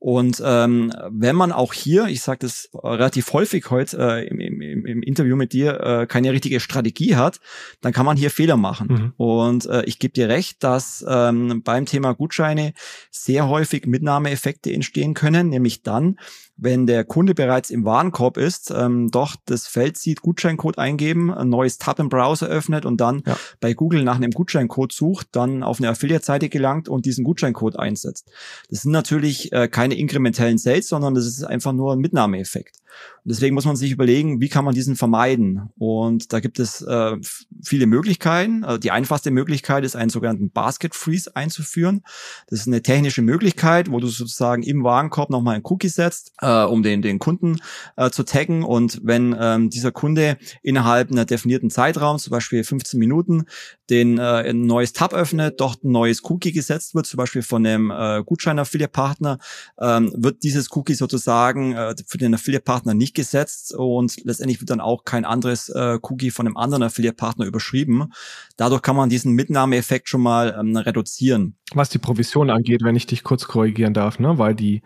Und ähm, wenn man auch hier, ich sage das relativ häufig heute äh, im, im, im Interview mit dir, äh, keine richtige Strategie hat, dann kann man hier Fehler machen. Mhm. Und äh, ich gebe dir recht, dass ähm, beim Thema Gutscheine sehr häufig Mitnahmeeffekte entstehen können, nämlich dann, wenn der Kunde bereits im Warenkorb ist, ähm, doch das Feld sieht, Gutscheincode eingeben, ein neues Tab im Browser öffnet und dann ja. bei Google nach einem Gutscheincode sucht, dann auf eine Affiliate-Seite gelangt und diesen Gutscheincode einsetzt. Das sind natürlich äh, keine inkrementellen Sales, sondern das ist einfach nur ein Mitnahmeeffekt. Und deswegen muss man sich überlegen, wie kann man diesen vermeiden? Und da gibt es äh, viele Möglichkeiten. Also die einfachste Möglichkeit ist, einen sogenannten Basket Freeze einzuführen. Das ist eine technische Möglichkeit, wo du sozusagen im Warenkorb nochmal ein Cookie setzt, äh, um den, den Kunden äh, zu taggen. Und wenn ähm, dieser Kunde innerhalb einer definierten Zeitraum, zum Beispiel 15 Minuten, den äh, ein neues Tab öffnet, dort ein neues Cookie gesetzt wird, zum Beispiel von einem äh, Gutschein-Affiliate-Partner, ähm, wird dieses Cookie sozusagen äh, für den Affiliate-Partner nicht gesetzt und letztendlich wird dann auch kein anderes äh, Cookie von einem anderen Affiliate-Partner überschrieben. Dadurch kann man diesen Mitnahmeeffekt schon mal ähm, reduzieren. Was die Provision angeht, wenn ich dich kurz korrigieren darf, ne? weil die,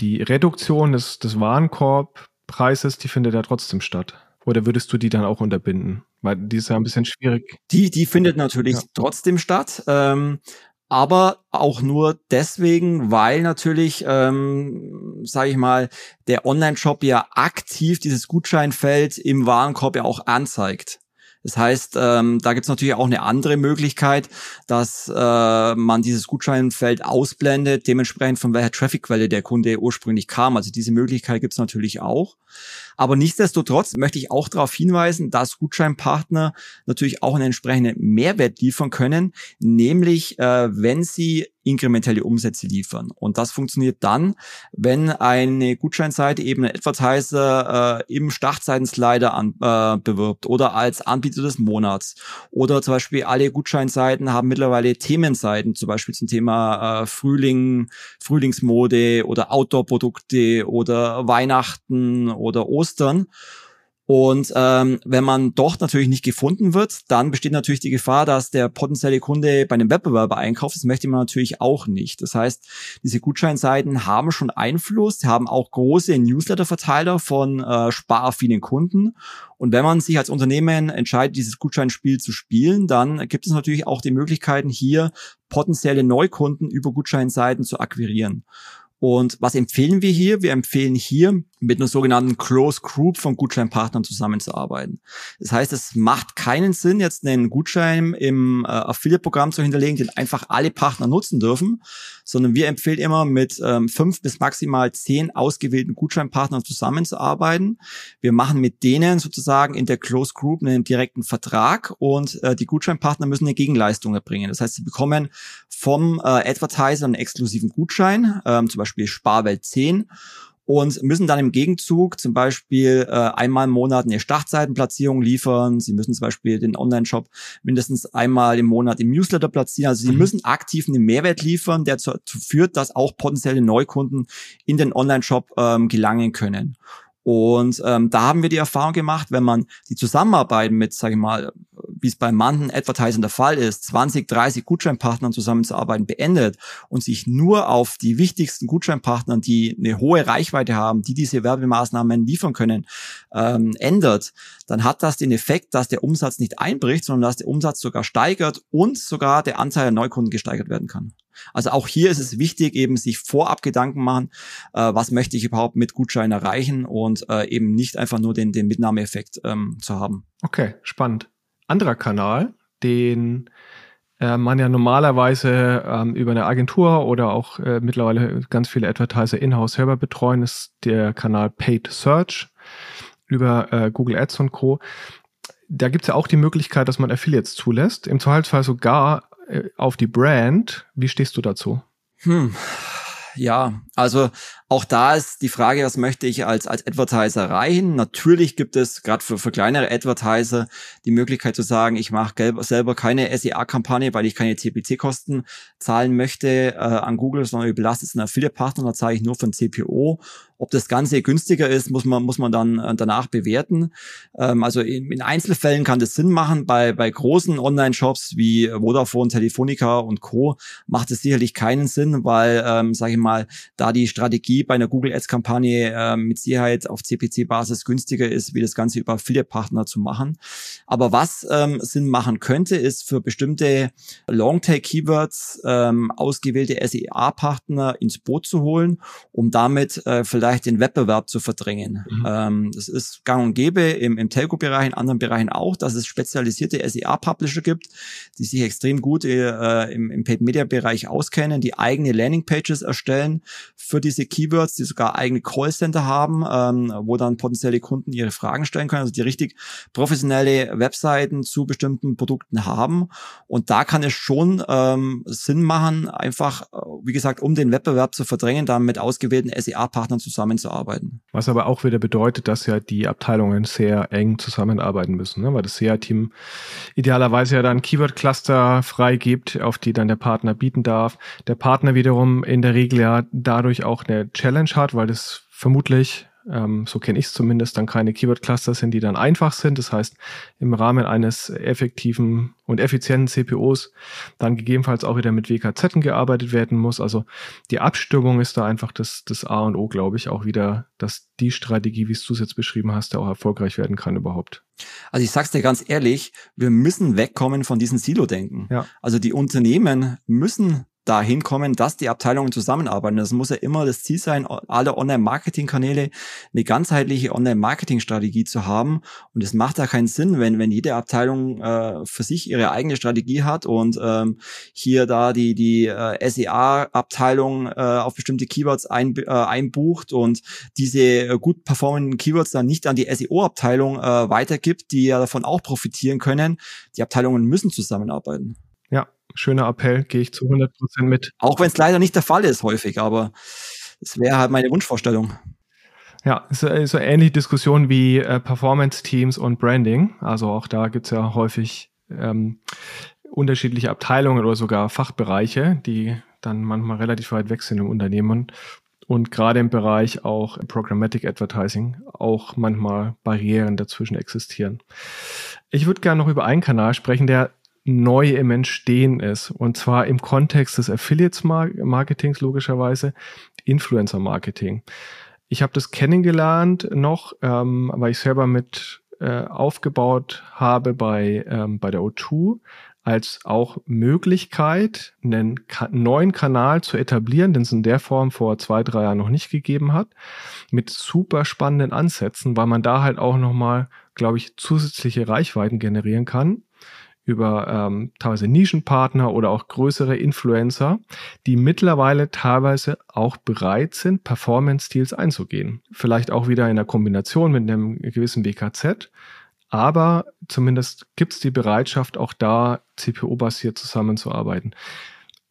die Reduktion des, des Warenkorbpreises, die findet ja trotzdem statt. Oder würdest du die dann auch unterbinden? Weil die ist ja ein bisschen schwierig. Die, die findet natürlich ja. trotzdem statt. Ähm, aber auch nur deswegen, weil natürlich, ähm, sage ich mal, der Online-Shop ja aktiv dieses Gutscheinfeld im Warenkorb ja auch anzeigt. Das heißt, ähm, da gibt es natürlich auch eine andere Möglichkeit, dass äh, man dieses Gutscheinfeld ausblendet, dementsprechend von welcher Trafficquelle der Kunde ursprünglich kam. Also diese Möglichkeit gibt es natürlich auch. Aber nichtsdestotrotz möchte ich auch darauf hinweisen, dass Gutscheinpartner natürlich auch einen entsprechenden Mehrwert liefern können, nämlich äh, wenn sie inkrementelle Umsätze liefern. Und das funktioniert dann, wenn eine Gutscheinseite eben einen Advertiser äh, im Startseitenslider an, äh, bewirbt oder als Anbieter des Monats. Oder zum Beispiel alle Gutscheinseiten haben mittlerweile Themenseiten, zum Beispiel zum Thema äh, Frühling, Frühlingsmode oder Outdoor-Produkte oder Weihnachten oder Ostern. Und ähm, wenn man doch natürlich nicht gefunden wird, dann besteht natürlich die Gefahr, dass der potenzielle Kunde bei einem Wettbewerber einkauft. Das möchte man natürlich auch nicht. Das heißt, diese Gutscheinseiten haben schon Einfluss, haben auch große Newsletter-Verteiler von äh, sparaffinen Kunden. Und wenn man sich als Unternehmen entscheidet, dieses Gutscheinspiel zu spielen, dann gibt es natürlich auch die Möglichkeiten, hier potenzielle Neukunden über Gutscheinseiten zu akquirieren. Und was empfehlen wir hier? Wir empfehlen hier, mit einer sogenannten Close Group von Gutscheinpartnern zusammenzuarbeiten. Das heißt, es macht keinen Sinn, jetzt einen Gutschein im äh, Affiliate-Programm zu hinterlegen, den einfach alle Partner nutzen dürfen, sondern wir empfehlen immer, mit ähm, fünf bis maximal zehn ausgewählten Gutscheinpartnern zusammenzuarbeiten. Wir machen mit denen sozusagen in der Close Group einen direkten Vertrag und äh, die Gutscheinpartner müssen eine Gegenleistung erbringen. Das heißt, sie bekommen vom äh, Advertiser einen exklusiven Gutschein, ähm, zum Beispiel Sparwelt 10 und müssen dann im Gegenzug zum Beispiel äh, einmal im Monat eine Startseitenplatzierung liefern. Sie müssen zum Beispiel den Online-Shop mindestens einmal im Monat im Newsletter platzieren. Also sie mhm. müssen aktiv einen Mehrwert liefern, der dazu führt, dass auch potenzielle Neukunden in den Online-Shop ähm, gelangen können. Und ähm, da haben wir die Erfahrung gemacht, wenn man die Zusammenarbeit mit, sage ich mal, wie es bei manchen Advertisern der Fall ist, 20, 30 Gutscheinpartnern zusammenzuarbeiten, beendet und sich nur auf die wichtigsten Gutscheinpartner, die eine hohe Reichweite haben, die diese Werbemaßnahmen liefern können, ähm, ändert, dann hat das den Effekt, dass der Umsatz nicht einbricht, sondern dass der Umsatz sogar steigert und sogar der Anteil der Neukunden gesteigert werden kann. Also auch hier ist es wichtig, eben sich vorab Gedanken machen, äh, was möchte ich überhaupt mit Gutschein erreichen und äh, eben nicht einfach nur den, den Mitnahmeeffekt ähm, zu haben. Okay, spannend. Anderer Kanal, den äh, man ja normalerweise ähm, über eine Agentur oder auch äh, mittlerweile ganz viele Advertiser in-house selber betreuen, ist der Kanal Paid Search über äh, Google Ads und Co. Da gibt es ja auch die Möglichkeit, dass man Affiliates zulässt. Im Zweifelsfall sogar auf die Brand. Wie stehst du dazu? Hm. Ja, also auch da ist die Frage, was möchte ich als, als Advertiser erreichen? Natürlich gibt es gerade für, für kleinere Advertiser die Möglichkeit zu sagen, ich mache selber keine SEA-Kampagne, weil ich keine CPC-Kosten zahlen möchte äh, an Google, sondern überlasse es einen Affiliate-Partner, da zahle ich nur von CPO. Ob das Ganze günstiger ist, muss man, muss man dann äh, danach bewerten. Ähm, also in, in Einzelfällen kann das Sinn machen. Bei, bei großen Online-Shops wie Vodafone, Telefonica und Co. macht es sicherlich keinen Sinn, weil, ähm, sage ich mal, da die Strategie bei einer Google Ads Kampagne äh, mit Sicherheit auf CPC Basis günstiger ist, wie das Ganze über Affiliate Partner zu machen. Aber was ähm, Sinn machen könnte, ist für bestimmte Longtail Keywords ähm, ausgewählte SEA Partner ins Boot zu holen, um damit äh, vielleicht den Wettbewerb zu verdrängen. Mhm. Ähm, das ist gang und gäbe im, im Telco-Bereich, in anderen Bereichen auch, dass es spezialisierte SEA-Publisher gibt, die sich extrem gut äh, im, im Paid-Media-Bereich auskennen, die eigene Landing-Pages erstellen für diese Keywords, die sogar eigene Callcenter haben, ähm, wo dann potenzielle Kunden ihre Fragen stellen können, also die richtig professionelle Webseiten zu bestimmten Produkten haben. Und da kann es schon ähm, Sinn machen, einfach, äh, wie gesagt, um den Wettbewerb zu verdrängen, dann mit ausgewählten SEA-Partnern zusammenzuarbeiten. Was aber auch wieder bedeutet, dass ja die Abteilungen sehr eng zusammenarbeiten müssen, ne? weil das SEA-Team idealerweise ja dann Keyword-Cluster freigibt, auf die dann der Partner bieten darf. Der Partner wiederum in der Regel ja dadurch auch eine Challenge hat, weil das vermutlich ähm, so kenne ich es zumindest, dann keine Keyword-Cluster sind, die dann einfach sind. Das heißt, im Rahmen eines effektiven und effizienten CPOs dann gegebenenfalls auch wieder mit WKZ gearbeitet werden muss. Also die Abstimmung ist da einfach das, das A und O, glaube ich, auch wieder, dass die Strategie, wie du es jetzt beschrieben hast, auch erfolgreich werden kann überhaupt. Also ich sag's dir ganz ehrlich, wir müssen wegkommen von diesem Silo-Denken. Ja. Also die Unternehmen müssen dahin kommen, dass die Abteilungen zusammenarbeiten. Das muss ja immer das Ziel sein, alle Online-Marketing-Kanäle eine ganzheitliche Online-Marketing-Strategie zu haben. Und es macht da keinen Sinn, wenn, wenn jede Abteilung äh, für sich ihre eigene Strategie hat und ähm, hier da die, die äh, SEA-Abteilung äh, auf bestimmte Keywords ein, äh, einbucht und diese äh, gut performenden Keywords dann nicht an die SEO-Abteilung äh, weitergibt, die ja davon auch profitieren können. Die Abteilungen müssen zusammenarbeiten. Ja, schöner Appell, gehe ich zu 100 Prozent mit. Auch wenn es leider nicht der Fall ist häufig, aber es wäre halt meine Wunschvorstellung. Ja, so, so ähnliche Diskussion wie äh, Performance-Teams und Branding. Also auch da gibt's ja häufig ähm, unterschiedliche Abteilungen oder sogar Fachbereiche, die dann manchmal relativ weit weg sind im Unternehmen und gerade im Bereich auch Programmatic Advertising auch manchmal Barrieren dazwischen existieren. Ich würde gerne noch über einen Kanal sprechen, der neu im Entstehen ist. Und zwar im Kontext des Affiliates-Marketings logischerweise, Influencer-Marketing. Ich habe das kennengelernt noch, ähm, weil ich selber mit äh, aufgebaut habe bei, ähm, bei der O2 als auch Möglichkeit, einen ka neuen Kanal zu etablieren, den es in der Form vor zwei, drei Jahren noch nicht gegeben hat, mit super spannenden Ansätzen, weil man da halt auch nochmal, glaube ich, zusätzliche Reichweiten generieren kann über ähm, teilweise Nischenpartner oder auch größere Influencer, die mittlerweile teilweise auch bereit sind, Performance-Deals einzugehen. Vielleicht auch wieder in der Kombination mit einem gewissen BKZ. Aber zumindest gibt es die Bereitschaft, auch da CPO-basiert zusammenzuarbeiten.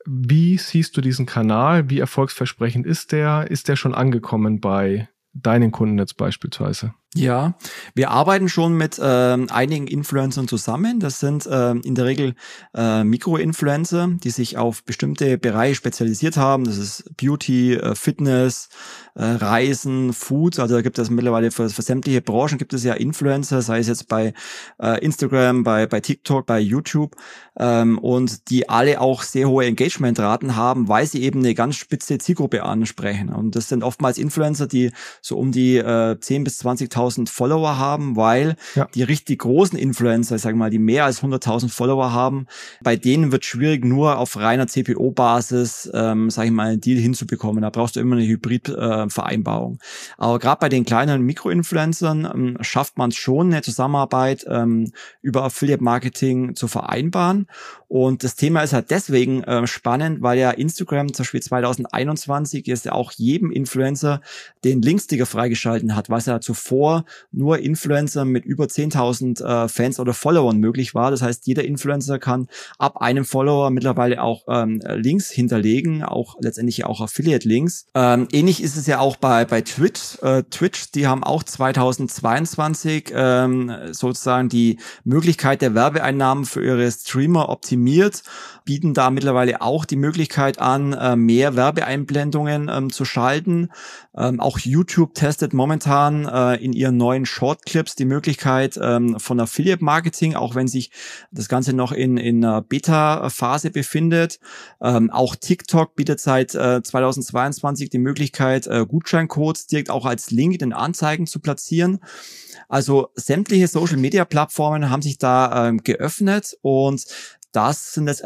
Wie siehst du diesen Kanal? Wie erfolgsversprechend ist der? Ist der schon angekommen bei deinen Kunden jetzt beispielsweise? Ja, wir arbeiten schon mit ähm, einigen Influencern zusammen. Das sind ähm, in der Regel äh, Mikroinfluencer, die sich auf bestimmte Bereiche spezialisiert haben. Das ist Beauty, äh, Fitness, äh, Reisen, Food. Also da gibt es mittlerweile für, für sämtliche Branchen gibt es ja Influencer, sei es jetzt bei äh, Instagram, bei, bei TikTok, bei YouTube. Ähm, und die alle auch sehr hohe Engagementraten haben, weil sie eben eine ganz spitze Zielgruppe ansprechen. Und das sind oftmals Influencer, die so um die äh, 10 bis 20.000 100.000 Follower haben, weil ja. die richtig großen Influencer, ich sage mal, die mehr als 100.000 Follower haben, bei denen wird schwierig, nur auf reiner CPO-Basis, ähm, sage ich mal, einen Deal hinzubekommen. Da brauchst du immer eine Hybrid-Vereinbarung. Äh, Aber gerade bei den kleinen Mikroinfluencern ähm, schafft man es schon, eine Zusammenarbeit ähm, über Affiliate-Marketing zu vereinbaren. Und das Thema ist halt deswegen äh, spannend, weil ja Instagram zum Beispiel 2021 jetzt ja auch jedem Influencer den Linksticker freigeschalten hat, was ja zuvor nur Influencer mit über 10.000 äh, Fans oder Followern möglich war. Das heißt, jeder Influencer kann ab einem Follower mittlerweile auch ähm, Links hinterlegen, auch letztendlich auch Affiliate-Links. Ähm, ähnlich ist es ja auch bei, bei Twitch. Äh, Twitch, die haben auch 2022 ähm, sozusagen die Möglichkeit der Werbeeinnahmen für ihre Streamer optimiert optimiert, bieten da mittlerweile auch die Möglichkeit an, äh, mehr Werbeeinblendungen ähm, zu schalten. Ähm, auch YouTube testet momentan äh, in ihren neuen Shortclips die Möglichkeit ähm, von Affiliate Marketing, auch wenn sich das Ganze noch in, in einer Beta-Phase befindet. Ähm, auch TikTok bietet seit äh, 2022 die Möglichkeit, äh, Gutscheincodes direkt auch als Link in Anzeigen zu platzieren. Also sämtliche Social-Media-Plattformen haben sich da ähm, geöffnet und das sind das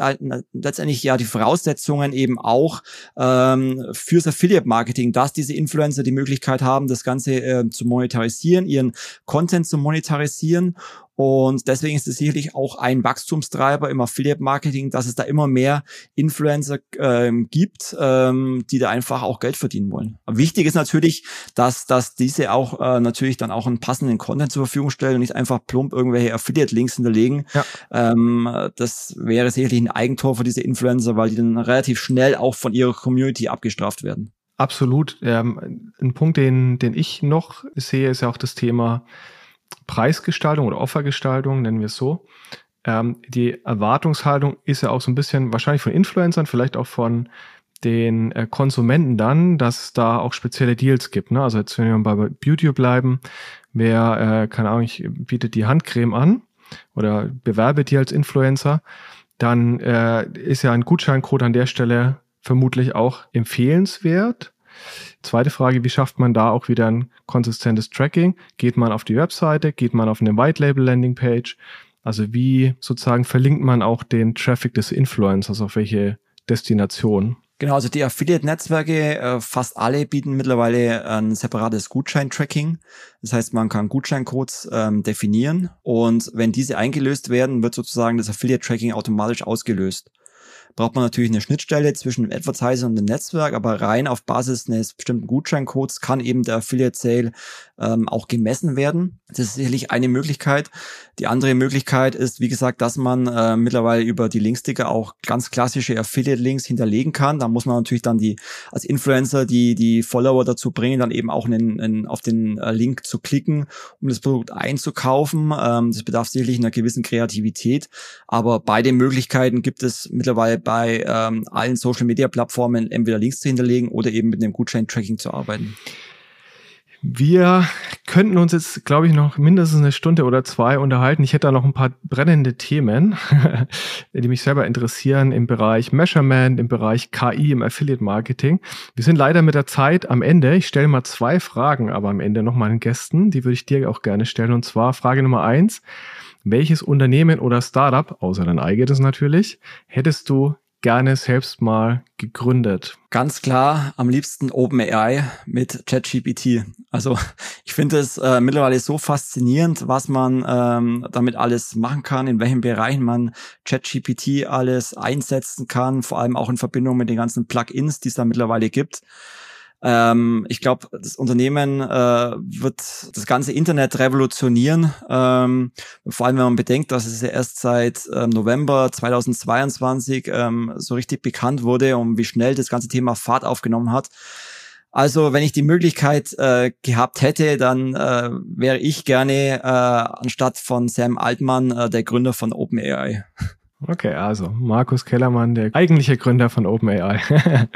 letztendlich ja die Voraussetzungen eben auch ähm, fürs Affiliate-Marketing, dass diese Influencer die Möglichkeit haben, das Ganze äh, zu monetarisieren, ihren Content zu monetarisieren und deswegen ist es sicherlich auch ein Wachstumstreiber im Affiliate-Marketing, dass es da immer mehr Influencer ähm, gibt, ähm, die da einfach auch Geld verdienen wollen. Wichtig ist natürlich, dass, dass diese auch äh, natürlich dann auch einen passenden Content zur Verfügung stellen und nicht einfach plump irgendwelche Affiliate-Links hinterlegen. Ja. Ähm, das wäre sicherlich ein Eigentor für diese Influencer, weil die dann relativ schnell auch von ihrer Community abgestraft werden. Absolut. Ähm, ein Punkt, den, den ich noch sehe, ist ja auch das Thema, Preisgestaltung oder Offergestaltung, nennen wir es so. Ähm, die Erwartungshaltung ist ja auch so ein bisschen wahrscheinlich von Influencern, vielleicht auch von den äh, Konsumenten dann, dass es da auch spezielle Deals gibt. Ne? Also jetzt, wenn wir bei Beauty bleiben, wer, äh, keine Ahnung, bietet die Handcreme an oder bewerbe die als Influencer, dann äh, ist ja ein Gutscheincode an der Stelle vermutlich auch empfehlenswert. Zweite Frage, wie schafft man da auch wieder ein konsistentes Tracking? Geht man auf die Webseite? Geht man auf eine White Label Landing Page? Also wie sozusagen verlinkt man auch den Traffic des Influencers auf welche Destination? Genau, also die Affiliate-Netzwerke, äh, fast alle bieten mittlerweile ein separates Gutschein-Tracking. Das heißt, man kann Gutscheincodes ähm, definieren und wenn diese eingelöst werden, wird sozusagen das Affiliate-Tracking automatisch ausgelöst braucht man natürlich eine Schnittstelle zwischen dem Advertiser und dem Netzwerk, aber rein auf Basis eines bestimmten Gutscheincodes kann eben der Affiliate Sale ähm, auch gemessen werden. Das ist sicherlich eine Möglichkeit. Die andere Möglichkeit ist, wie gesagt, dass man äh, mittlerweile über die Linksticker auch ganz klassische Affiliate-Links hinterlegen kann. Da muss man natürlich dann die als Influencer die die Follower dazu bringen, dann eben auch einen, einen, auf den äh, Link zu klicken, um das Produkt einzukaufen. Ähm, das bedarf sicherlich einer gewissen Kreativität, aber beide Möglichkeiten gibt es mittlerweile bei ähm, allen Social-Media-Plattformen entweder Links zu hinterlegen oder eben mit dem Gutschein-Tracking zu arbeiten. Wir könnten uns jetzt, glaube ich, noch mindestens eine Stunde oder zwei unterhalten. Ich hätte da noch ein paar brennende Themen, die mich selber interessieren im Bereich Measurement, im Bereich KI, im Affiliate Marketing. Wir sind leider mit der Zeit am Ende. Ich stelle mal zwei Fragen, aber am Ende noch mal den Gästen. Die würde ich dir auch gerne stellen. Und zwar Frage Nummer eins. Welches Unternehmen oder Startup, außer dein eigenes natürlich, hättest du gerne selbst mal gegründet? Ganz klar, am liebsten OpenAI mit ChatGPT. Also ich finde es äh, mittlerweile so faszinierend, was man ähm, damit alles machen kann, in welchen Bereichen man ChatGPT alles einsetzen kann, vor allem auch in Verbindung mit den ganzen Plugins, die es da mittlerweile gibt. Ähm, ich glaube, das Unternehmen äh, wird das ganze Internet revolutionieren. Ähm, vor allem, wenn man bedenkt, dass es ja erst seit ähm, November 2022 ähm, so richtig bekannt wurde und wie schnell das ganze Thema Fahrt aufgenommen hat. Also, wenn ich die Möglichkeit äh, gehabt hätte, dann äh, wäre ich gerne äh, anstatt von Sam Altmann äh, der Gründer von OpenAI. Okay, also Markus Kellermann, der eigentliche Gründer von OpenAI.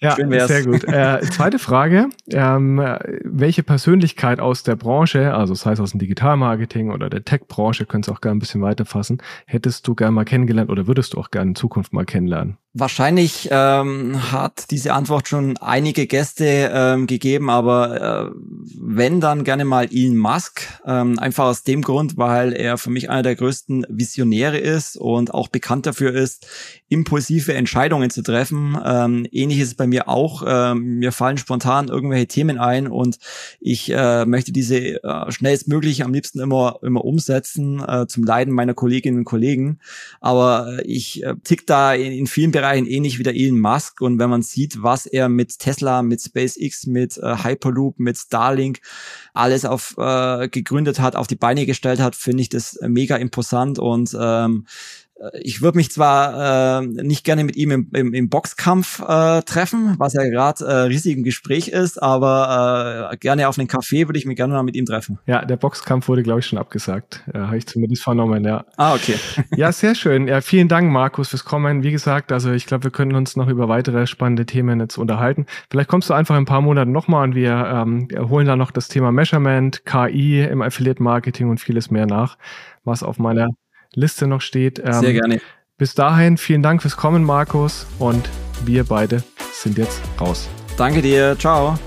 Ja, sehr gut. Äh, zweite Frage. Ähm, welche Persönlichkeit aus der Branche, also das heißt aus dem Digitalmarketing oder der Tech-Branche, könntest du auch gerne ein bisschen weiterfassen, hättest du gerne mal kennengelernt oder würdest du auch gerne in Zukunft mal kennenlernen? Wahrscheinlich ähm, hat diese Antwort schon einige Gäste ähm, gegeben, aber äh, wenn dann gerne mal Elon Musk, ähm, einfach aus dem Grund, weil er für mich einer der größten Visionäre ist und auch bekannt dafür ist, impulsive Entscheidungen zu treffen. Ähm, ähnlich ist es bei mir auch. Ähm, mir fallen spontan irgendwelche Themen ein und ich äh, möchte diese äh, schnellstmöglich am liebsten immer immer umsetzen äh, zum Leiden meiner Kolleginnen und Kollegen. Aber äh, ich äh, tick da in, in vielen Bereichen ähnlich wie der Elon Musk. Und wenn man sieht, was er mit Tesla, mit SpaceX, mit äh, Hyperloop, mit Starlink alles auf äh, gegründet hat, auf die Beine gestellt hat, finde ich das mega imposant und ähm, äh, ich würde mich zwar äh, nicht gerne mit ihm im, im, im Boxkampf äh, treffen, was ja gerade äh, riesig im Gespräch ist, aber äh, gerne auf einen Café würde ich mich gerne mal mit ihm treffen. Ja, der Boxkampf wurde, glaube ich, schon abgesagt. Äh, Habe ich zumindest vernommen, ja. Ah, okay. ja, sehr schön. Ja, vielen Dank, Markus, fürs Kommen. Wie gesagt, also ich glaube, wir können uns noch über weitere spannende Themen jetzt unterhalten. Vielleicht kommst du einfach in ein paar Monaten nochmal und wir ähm, holen da noch das Thema Measurement, KI im Affiliate Marketing und vieles mehr nach, was auf meiner Liste noch steht. Ähm, Sehr gerne. Bis dahin, vielen Dank fürs Kommen, Markus. Und wir beide sind jetzt raus. Danke dir. Ciao.